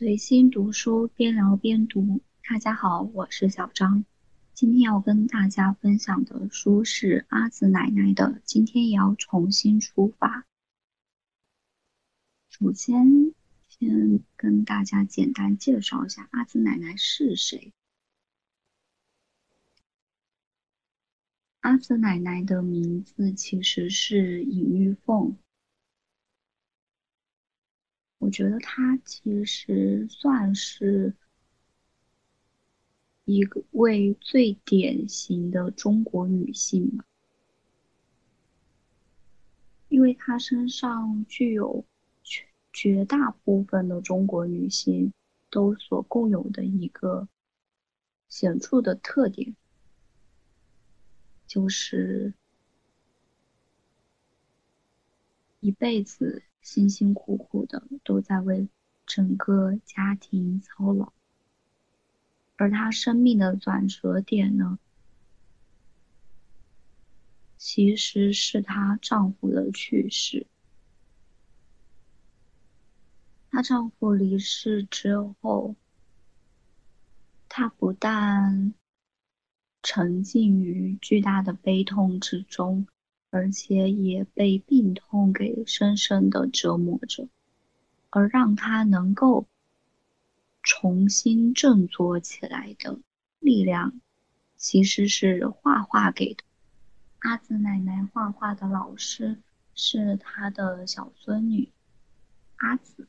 随心读书，边聊边读。大家好，我是小张。今天要跟大家分享的书是阿紫奶奶的《今天也要重新出发》。首先，先跟大家简单介绍一下阿紫奶奶是谁。阿紫奶奶的名字其实是尹玉凤。我觉得她其实算是一位最典型的中国女性吧，因为她身上具有绝绝大部分的中国女性都所共有的一个显著的特点，就是一辈子。辛辛苦苦的都在为整个家庭操劳，而她生命的转折点呢，其实是她丈夫的去世。她丈夫离世之后，她不但沉浸于巨大的悲痛之中。而且也被病痛给深深的折磨着，而让他能够重新振作起来的力量，其实是画画给的。阿紫奶奶画画的老师是她的小孙女阿紫，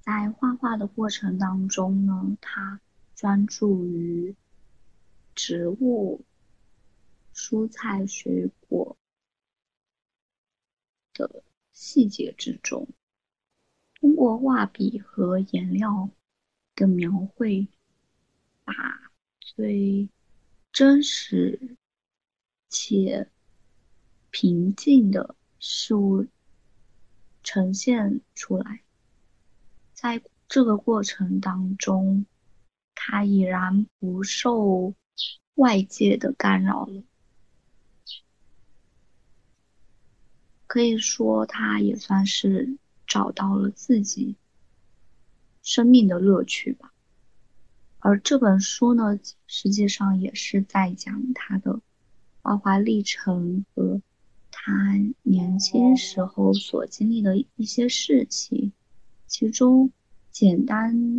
在画画的过程当中呢，她专注于植物。蔬菜、水果的细节之中，通过画笔和颜料的描绘，把最真实且平静的事物呈现出来。在这个过程当中，他已然不受外界的干扰了。可以说，他也算是找到了自己生命的乐趣吧。而这本书呢，实际上也是在讲他的画画历程和他年轻时候所经历的一些事情。其中，简单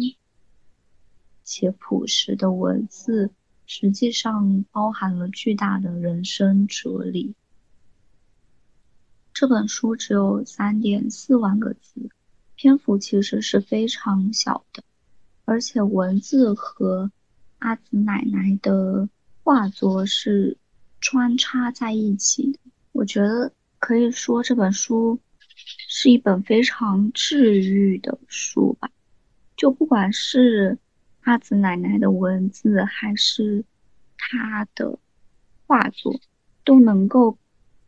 且朴实的文字，实际上包含了巨大的人生哲理。这本书只有三点四万个字，篇幅其实是非常小的，而且文字和阿紫奶奶的画作是穿插在一起的。我觉得可以说这本书是一本非常治愈的书吧。就不管是阿紫奶奶的文字，还是她的画作，都能够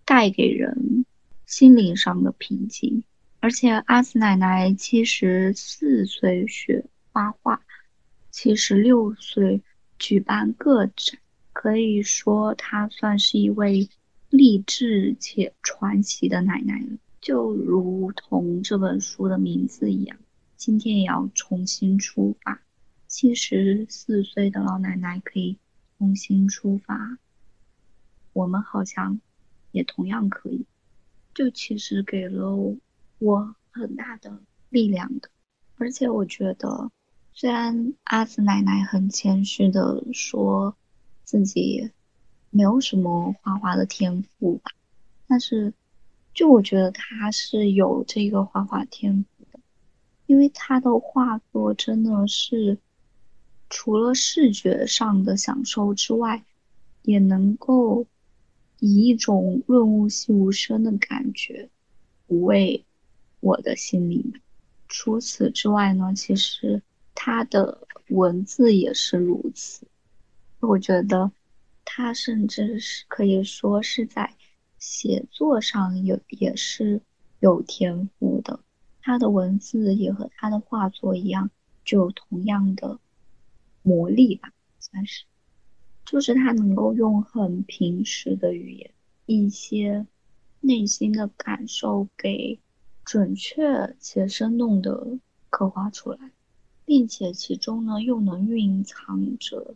带给人。心灵上的平静，而且阿紫奶奶七十四岁学画画，七十六岁举办个展，可以说她算是一位励志且传奇的奶奶了。就如同这本书的名字一样，今天也要重新出发。七十四岁的老奶奶可以重新出发，我们好像也同样可以。就其实给了我很大的力量的，而且我觉得，虽然阿紫奶奶很谦虚的说自己没有什么画画的天赋吧，但是就我觉得她是有这个画画天赋的，因为她的画作真的是除了视觉上的享受之外，也能够。以一种润物细无声的感觉抚慰我的心灵。除此之外呢，其实他的文字也是如此。我觉得他甚至是可以说是在写作上有也是有天赋的。他的文字也和他的画作一样，具有同样的魔力吧，算是。就是他能够用很平实的语言，一些内心的感受给准确且生动的刻画出来。并且其中呢又能蕴藏着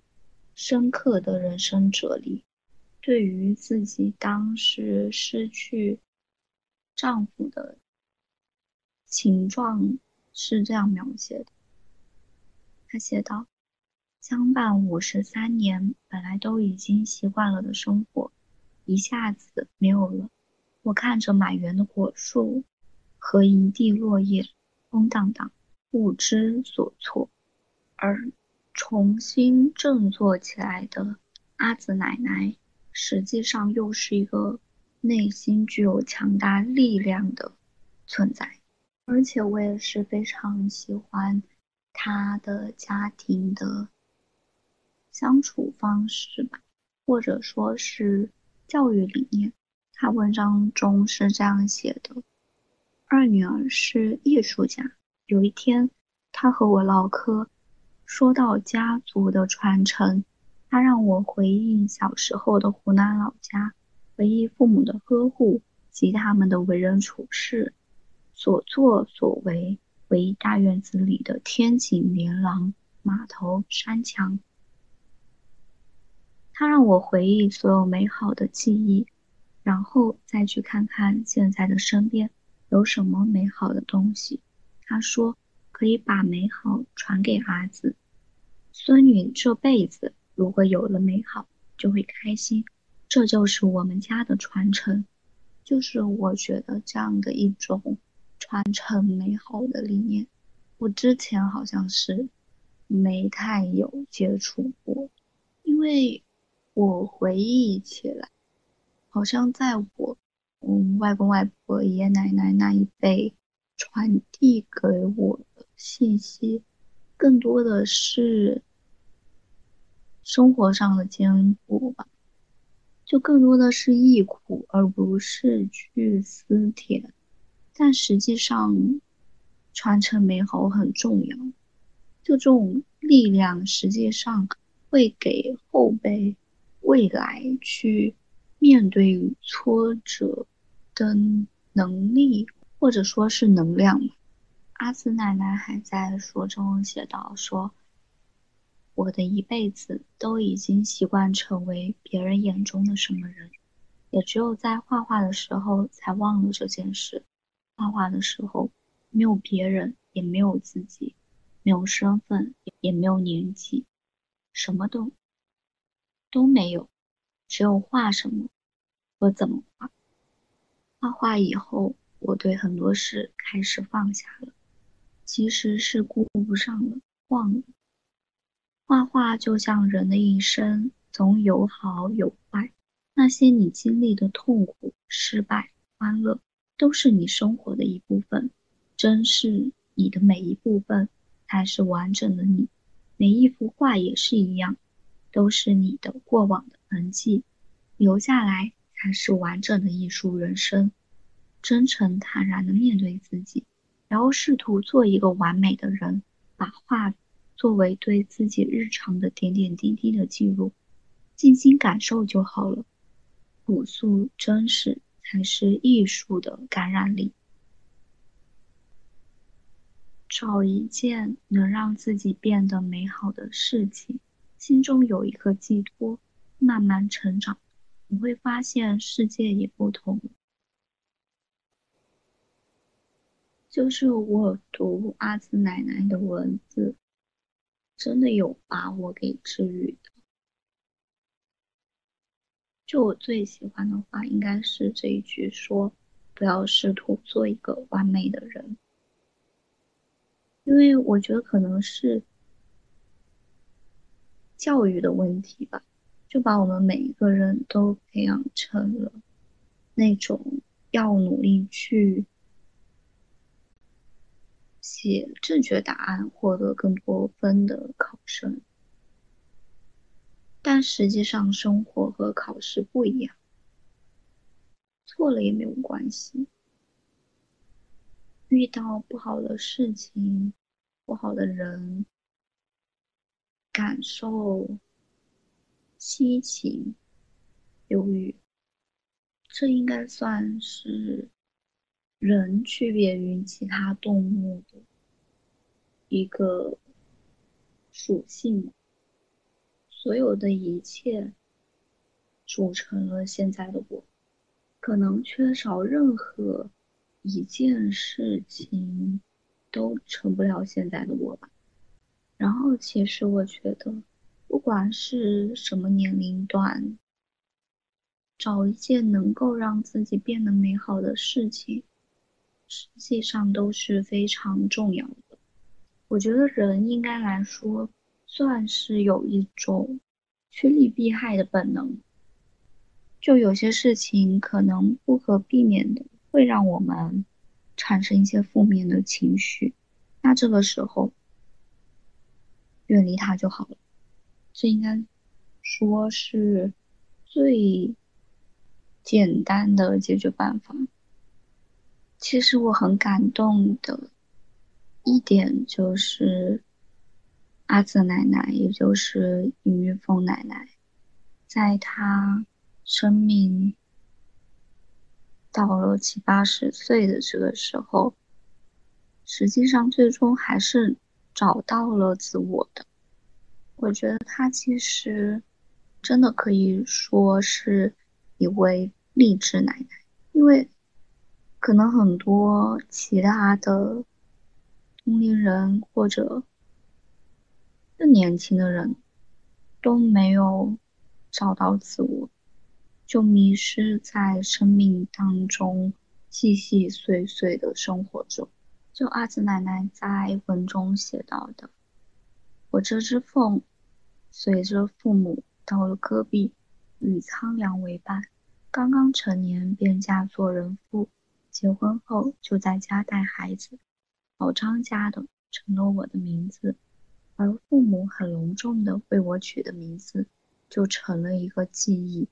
深刻的人生哲理。对于自己当时失去丈夫的情状是这样描写的，他写道：“相伴五十三年，本来都已经习惯了的生活，一下子没有了。我看着满园的果树和一地落叶，空荡荡，不知所措。而重新振作起来的阿紫奶奶。”实际上又是一个内心具有强大力量的存在，而且我也是非常喜欢他的家庭的相处方式吧，或者说是教育理念。他文章中是这样写的：二女儿是艺术家，有一天，他和我唠嗑，说到家族的传承。他让我回忆小时候的湖南老家，回忆父母的呵护及他们的为人处事、所作所为，回忆大院子里的天井连廊、码头、山墙。他让我回忆所有美好的记忆，然后再去看看现在的身边有什么美好的东西。他说可以把美好传给儿子、孙女这辈子。如果有了美好，就会开心，这就是我们家的传承，就是我觉得这样的一种传承美好的理念。我之前好像是没太有接触过，因为我回忆起来，好像在我嗯外公外婆、爷爷奶奶那一辈传递给我的信息，更多的是。生活上的艰苦吧，就更多的是忆苦，而不是去思甜。但实际上，传承美好很重要。就这种力量，实际上会给后辈未来去面对挫折的能力，或者说是能量。阿紫奶奶还在书中写到说。我的一辈子都已经习惯成为别人眼中的什么人，也只有在画画的时候才忘了这件事。画画的时候，没有别人，也没有自己，没有身份，也没有年纪，什么都都没有，只有画什么和怎么画。画画以后，我对很多事开始放下了，其实是顾不上了，忘了。画画就像人的一生，总有好有坏。那些你经历的痛苦、失败、欢乐，都是你生活的一部分。珍视你的每一部分，才是完整的你。每一幅画也是一样，都是你的过往的痕迹，留下来才是完整的艺术人生。真诚坦然的面对自己，然后试图做一个完美的人，把画。作为对自己日常的点点滴滴的记录，静心感受就好了。朴素真实才是艺术的感染力。找一件能让自己变得美好的事情，心中有一个寄托，慢慢成长，你会发现世界也不同。就是我读阿紫奶奶的文字。真的有把我给治愈的。就我最喜欢的话，应该是这一句说：“不要试图做一个完美的人。”因为我觉得可能是教育的问题吧，就把我们每一个人都培养成了那种要努力去。写正确答案获得更多分的考生，但实际上生活和考试不一样，错了也没有关系。遇到不好的事情、不好的人，感受心情忧郁，这应该算是。人区别于其他动物的一个属性，所有的一切组成了现在的我。可能缺少任何一件事情，都成不了现在的我吧。然后，其实我觉得，不管是什么年龄段，找一件能够让自己变得美好的事情，实际上都是非常重要的。我觉得人应该来说，算是有一种趋利避害的本能。就有些事情可能不可避免的会让我们产生一些负面的情绪，那这个时候远离他就好了。这应该说是最简单的解决办法。其实我很感动的一点就是阿泽奶奶，也就是尹玉凤奶奶，在她。生命到了七八十岁的这个时候，实际上最终还是找到了自我的。我觉得她其实真的可以说是一位励志奶奶，因为可能很多其他的同龄人或者更年轻的人都没有找到自我。就迷失在生命当中细细碎碎的生活中。就阿紫奶奶在文中写到的：“我这只凤，随着父母到了戈壁，与苍凉为伴。刚刚成年便嫁做人妇，结婚后就在家带孩子。老张家的成了我的名字，而父母很隆重的为我取的名字，就成了一个记忆。”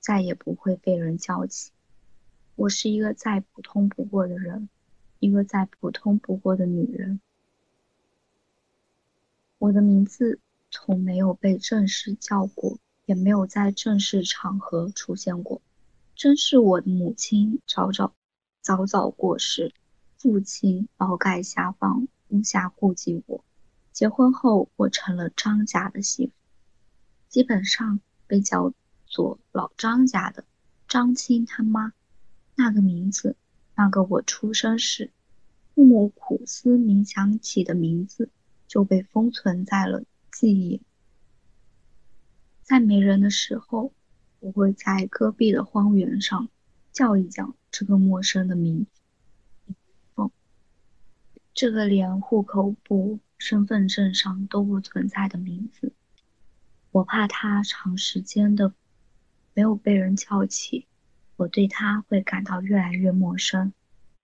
再也不会被人叫起。我是一个再普通不过的人，一个再普通不过的女人。我的名字从没有被正式叫过，也没有在正式场合出现过。真是我的母亲早早早早过世，父亲劳改下放，无暇顾及我。结婚后，我成了张家的媳妇，基本上被叫。做老张家的张青他妈，那个名字，那个我出生时父母苦思冥想起的名字，就被封存在了记忆。在没人的时候，我会在戈壁的荒原上叫一叫这个陌生的名字，这个连户口簿、身份证上都不存在的名字，我怕他长时间的。没有被人叫起，我对他会感到越来越陌生。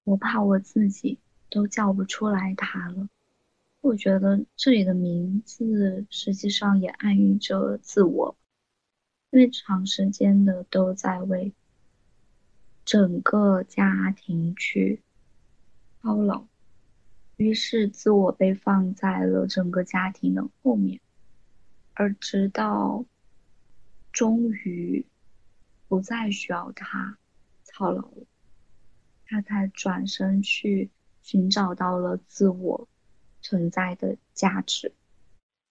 我怕我自己都叫不出来他了。我觉得这里的名字实际上也暗喻着自我，因为长时间的都在为整个家庭去操劳，于是自我被放在了整个家庭的后面，而直到终于。不再需要他操劳了，他才转身去寻找到了自我存在的价值。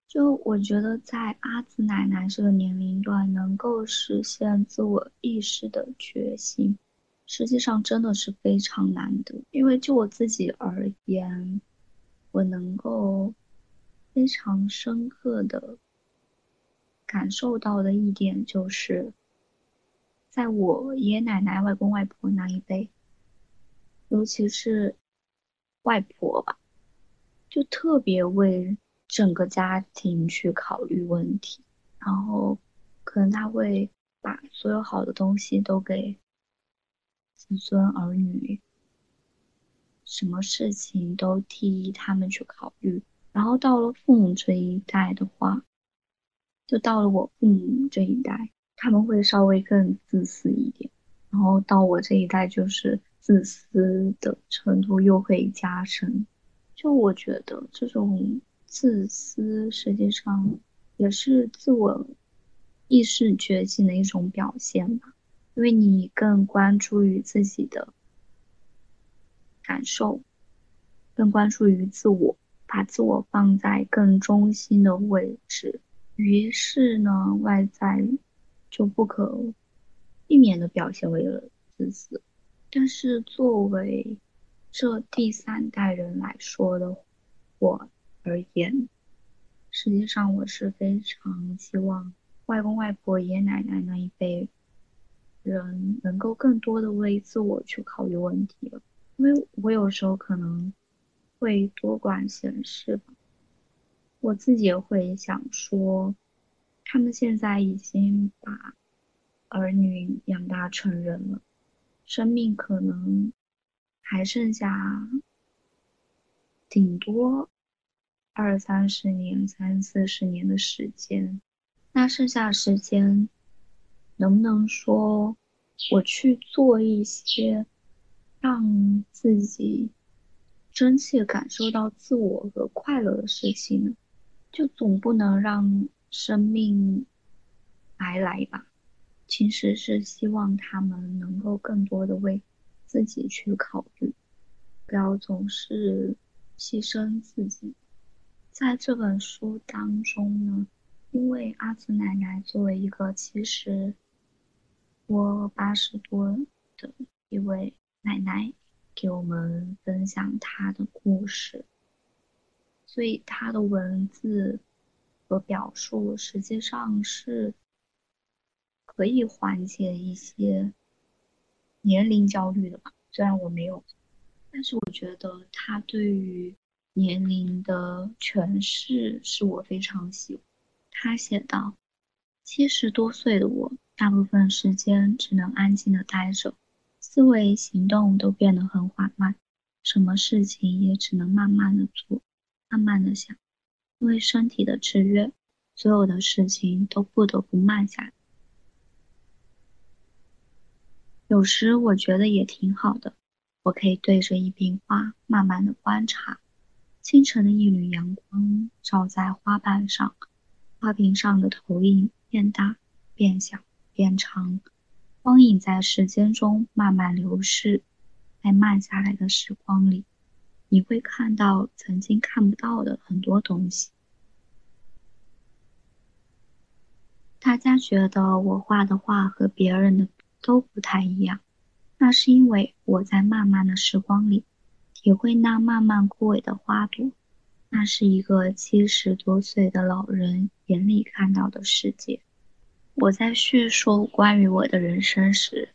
就我觉得，在阿紫奶奶这个年龄段，能够实现自我意识的觉醒，实际上真的是非常难得。因为就我自己而言，我能够非常深刻的感受到的一点就是。在我爷爷奶奶、外公外婆那一辈，尤其是外婆吧，就特别为整个家庭去考虑问题，然后可能他会把所有好的东西都给子孙儿女，什么事情都替他们去考虑。然后到了父母这一代的话，就到了我父母这一代。他们会稍微更自私一点，然后到我这一代就是自私的程度又会加深。就我觉得这种自私实际上也是自我意识觉醒的一种表现吧，因为你更关注于自己的感受，更关注于自我，把自我放在更中心的位置，于是呢，外在就不可避免的表现为了自私。但是作为这第三代人来说的我而言，实际上我是非常希望外公外婆、爷爷奶奶那一辈人能够更多的为自我去考虑问题了，因为我有时候可能。会多管闲事吧，我自己也会想说，他们现在已经把儿女养大成人了，生命可能还剩下顶多二三十年、三四十年的时间，那剩下的时间能不能说我去做一些让自己。真切感受到自我和快乐的事情呢，就总不能让生命白来吧？其实是希望他们能够更多的为自己去考虑，不要总是牺牲自己。在这本书当中呢，因为阿紫奶奶作为一个其实我八十多的一位奶奶。给我们分享她的故事，所以她的文字和表述实际上是可以缓解一些年龄焦虑的吧。虽然我没有，但是我觉得他对于年龄的诠释是我非常喜欢。他写道：“七十多岁的我，大部分时间只能安静的待着。”思维、行动都变得很缓慢，什么事情也只能慢慢的做，慢慢的想。因为身体的制约，所有的事情都不得不慢下来。有时我觉得也挺好的，我可以对着一瓶花，慢慢的观察。清晨的一缕阳光照在花瓣上，花瓶上的投影变大、变小、变长。光影在时间中慢慢流逝，在慢下来的时光里，你会看到曾经看不到的很多东西。大家觉得我画的画和别人的都不太一样，那是因为我在慢慢的时光里，体会那慢慢枯萎的花朵，那是一个七十多岁的老人眼里看到的世界。我在叙述关于我的人生时，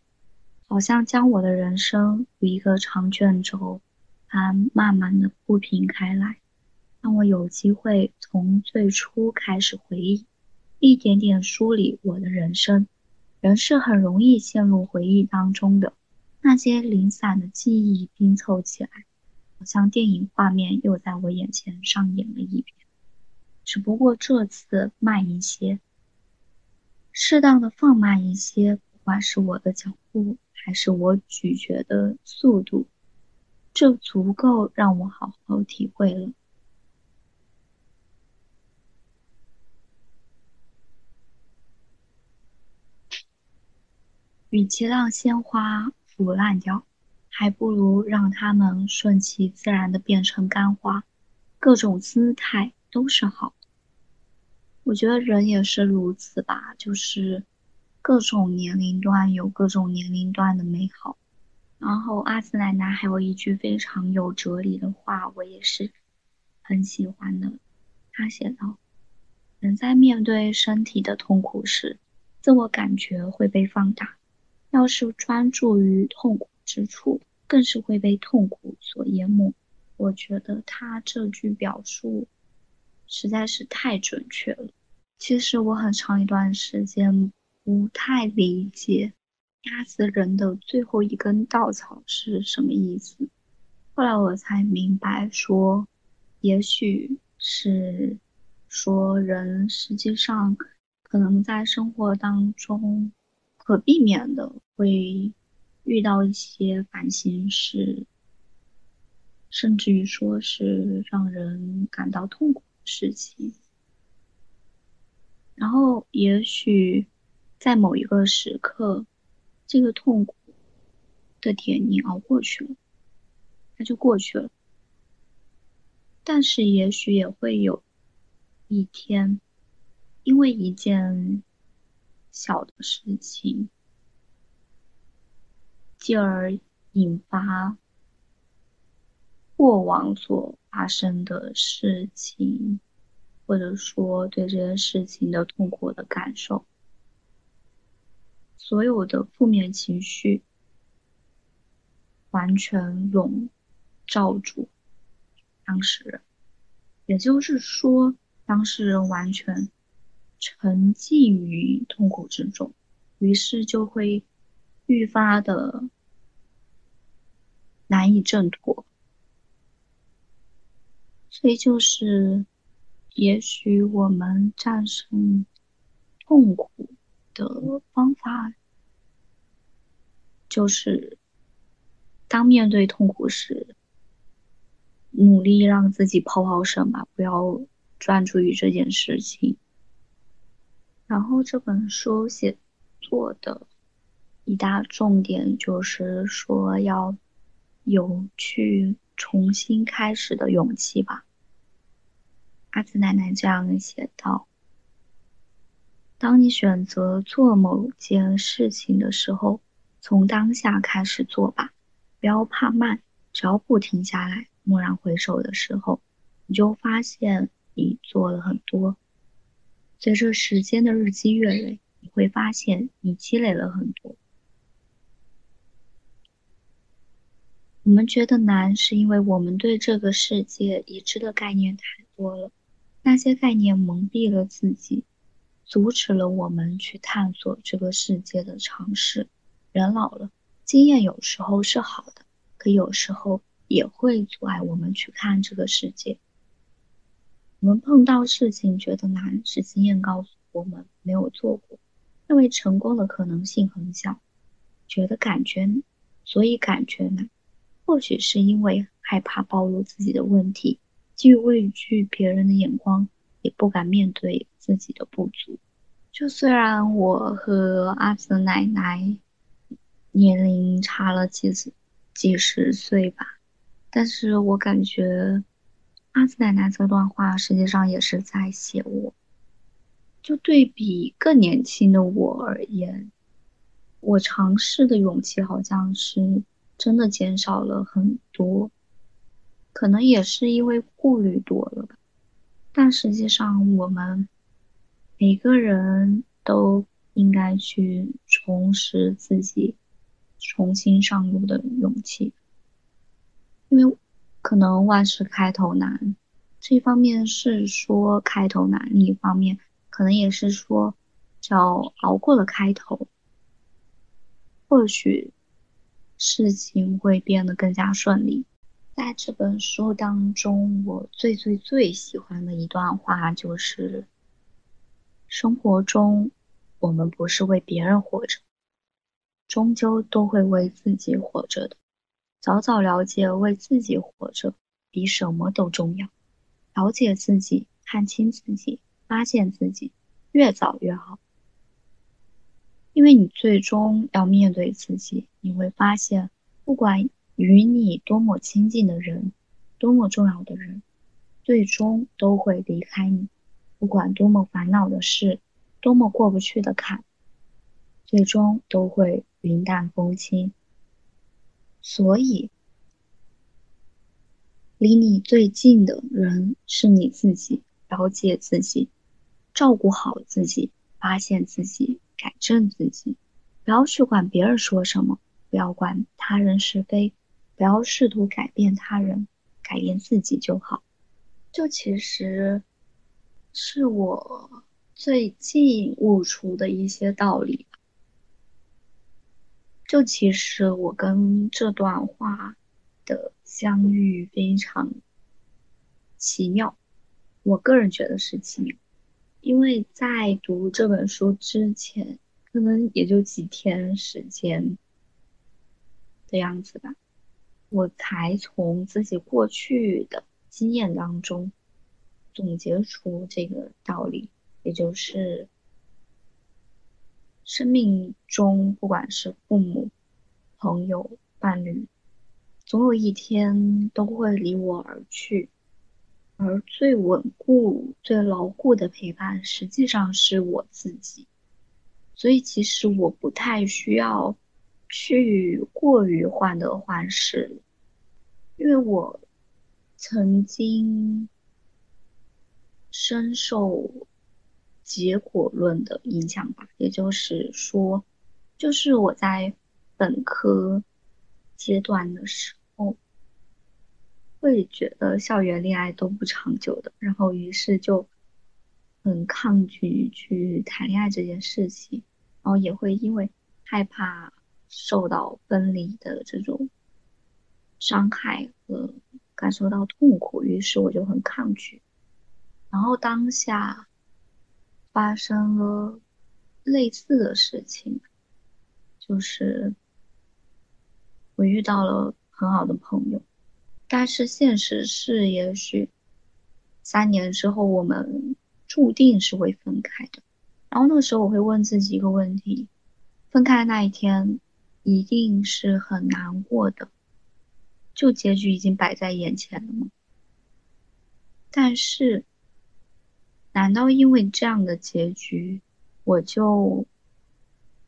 好像将我的人生如一个长卷轴它慢慢的铺平开来，让我有机会从最初开始回忆，一点点梳理我的人生。人是很容易陷入回忆当中的，那些零散的记忆拼凑起来，好像电影画面又在我眼前上演了一遍，只不过这次慢一些。适当的放慢一些，不管是我的脚步，还是我咀嚼的速度，就足够让我好好体会了。与其让鲜花腐烂掉，还不如让它们顺其自然的变成干花，各种姿态都是好。我觉得人也是如此吧，就是各种年龄段有各种年龄段的美好。然后阿紫奶奶还有一句非常有哲理的话，我也是很喜欢的。她写道：“人在面对身体的痛苦时，自我感觉会被放大；要是专注于痛苦之处，更是会被痛苦所淹没。”我觉得他这句表述实在是太准确了。其实我很长一段时间不太理解压死人的最后一根稻草是什么意思，后来我才明白，说也许是说人实际上可能在生活当中可避免的会遇到一些烦心事，甚至于说是让人感到痛苦的事情。然后，也许在某一个时刻，这个痛苦的点你熬过去了，它就过去了。但是也许也会有一天，因为一件小的事情，继而引发过往所发生的事情，或者说对这件事情的痛苦的感受，所有的负面情绪完全笼罩住。当事人，也就是说，当事人完全沉浸于痛苦之中，于是就会愈发的难以挣脱。所以，就是也许我们战胜痛苦的方法，就是当面对痛苦时。努力让自己抛抛绳吧，不要专注于这件事情。然后这本书写作的一大重点就是说要有去重新开始的勇气吧。阿紫奶奶这样写道：“当你选择做某件事情的时候，从当下开始做吧，不要怕慢，只要不停下来。”蓦然回首的时候，你就发现你做了很多。随着时间的日积月累，你会发现你积累了很多。我们觉得难，是因为我们对这个世界已知的概念太多了，那些概念蒙蔽了自己，阻止了我们去探索这个世界的尝试。人老了，经验有时候是好的，可有时候。也会阻碍我们去看这个世界。我们碰到事情觉得难，是经验告诉我们没有做过，认为成功的可能性很小，觉得感觉，所以感觉难。或许是因为害怕暴露自己的问题，既畏惧别人的眼光，也不敢面对自己的不足。就虽然我和阿泽奶奶年龄差了几十几十岁吧。但是我感觉阿紫奶奶这段话实际上也是在写我。就对比更年轻的我而言，我尝试的勇气好像是真的减少了很多，可能也是因为顾虑多了吧。但实际上，我们每个人都应该去重拾自己重新上路的勇气。因为可能万事开头难，这一方面是说开头难，另一方面可能也是说，只要熬过了开头，或许事情会变得更加顺利。在这本书当中，我最最最喜欢的一段话就是：生活中，我们不是为别人活着，终究都会为自己活着的。早早了解，为自己活着比什么都重要。了解自己，看清自己，发现自己，越早越好。因为你最终要面对自己，你会发现，不管与你多么亲近的人，多么重要的人，最终都会离开你。不管多么烦恼的事，多么过不去的坎，最终都会云淡风轻。所以，离你最近的人是你自己。了解自己，照顾好自己，发现自己，改正自己。不要去管别人说什么，不要管他人是非，不要试图改变他人，改变自己就好。就其实是我最近悟出的一些道理。就其实我跟这段话的相遇非常奇妙，我个人觉得是奇妙，因为在读这本书之前，可能也就几天时间的样子吧，我才从自己过去的经验当中总结出这个道理，也就是。生命中，不管是父母、朋友、伴侣，总有一天都会离我而去。而最稳固、最牢固的陪伴，实际上是我自己。所以，其实我不太需要去过于患得患失，因为我曾经深受结果论的影响吧。也就是说，就是我在本科阶段的时候。会觉得校园恋爱都不长久的，然后于是就很抗拒去谈恋爱这件事情，然后也会因为害怕受到分离的这种伤害和感受到痛苦，于是我就很抗拒。然后当下发生了类似的事情，就是我遇到了很好的朋友。但是现实是，也许三年之后我们注定是会分开的。然后那个时候我会问自己一个问题：分开的那一天一定是很难过的，就结局已经摆在眼前了吗？但是，难道因为这样的结局，我就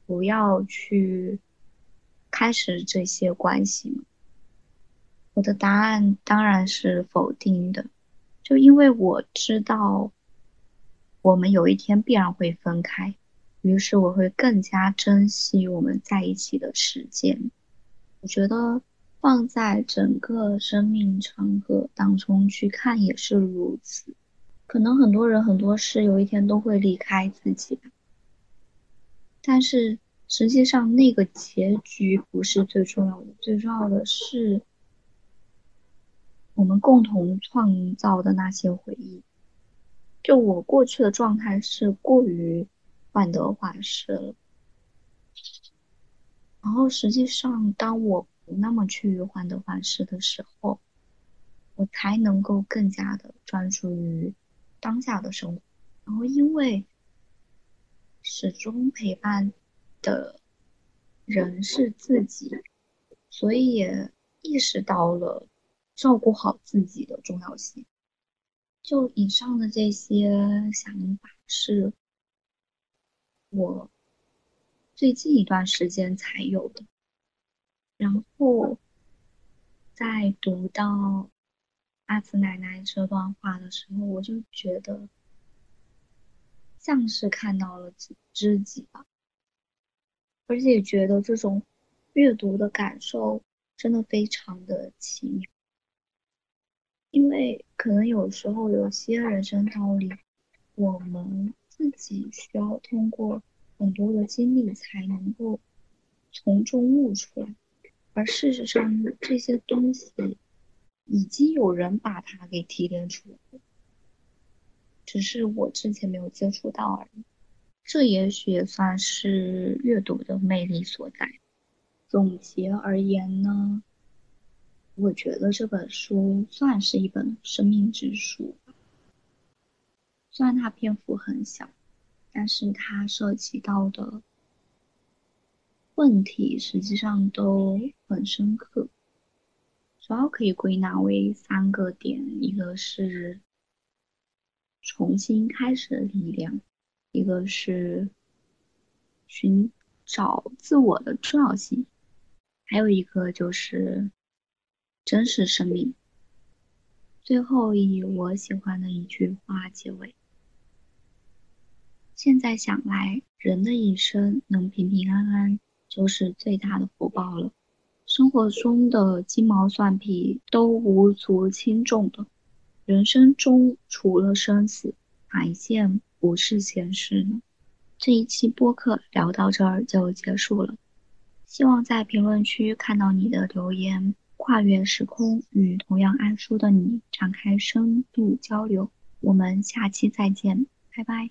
不要去开始这些关系吗？我的答案当然是否定的，就因为我知道我们有一天必然会分开，于是我会更加珍惜我们在一起的时间。我觉得放在整个生命长河当中去看也是如此。可能很多人很多事有一天都会离开自己，但是实际上那个结局不是最重要的，最重要的是。我们共同创造的那些回忆，就我过去的状态是过于患得患失了。然后实际上，当我不那么去患得患失的时候，我才能够更加的专注于当下的生活。然后，因为始终陪伴的人是自己，所以也意识到了。照顾好自己的重要性。就以上的这些想法，是我最近一段时间才有的。然后，在读到阿紫奶奶这段话的时候，我就觉得像是看到了知己吧，而且觉得这种阅读的感受真的非常的奇妙。因为可能有时候有些人生道理，我们自己需要通过很多的经历才能够从中悟出来，而事实上这些东西已经有人把它给提炼出来了，只是我之前没有接触到而已。这也许也算是阅读的魅力所在。总结而言呢？我觉得这本书算是一本生命之书，虽然它篇幅很小，但是它涉及到的问题实际上都很深刻。主要可以归纳为三个点：一个是重新开始的力量，一个是寻找自我的重要性，还有一个就是。真实生命。最后以我喜欢的一句话结尾。现在想来，人的一生能平平安安就是最大的福报了。生活中的鸡毛蒜皮都无足轻重的，人生中除了生死，哪一件不是闲事呢？这一期播客聊到这儿就结束了，希望在评论区看到你的留言。跨越时空，与同样爱书的你展开深度交流。我们下期再见，拜拜。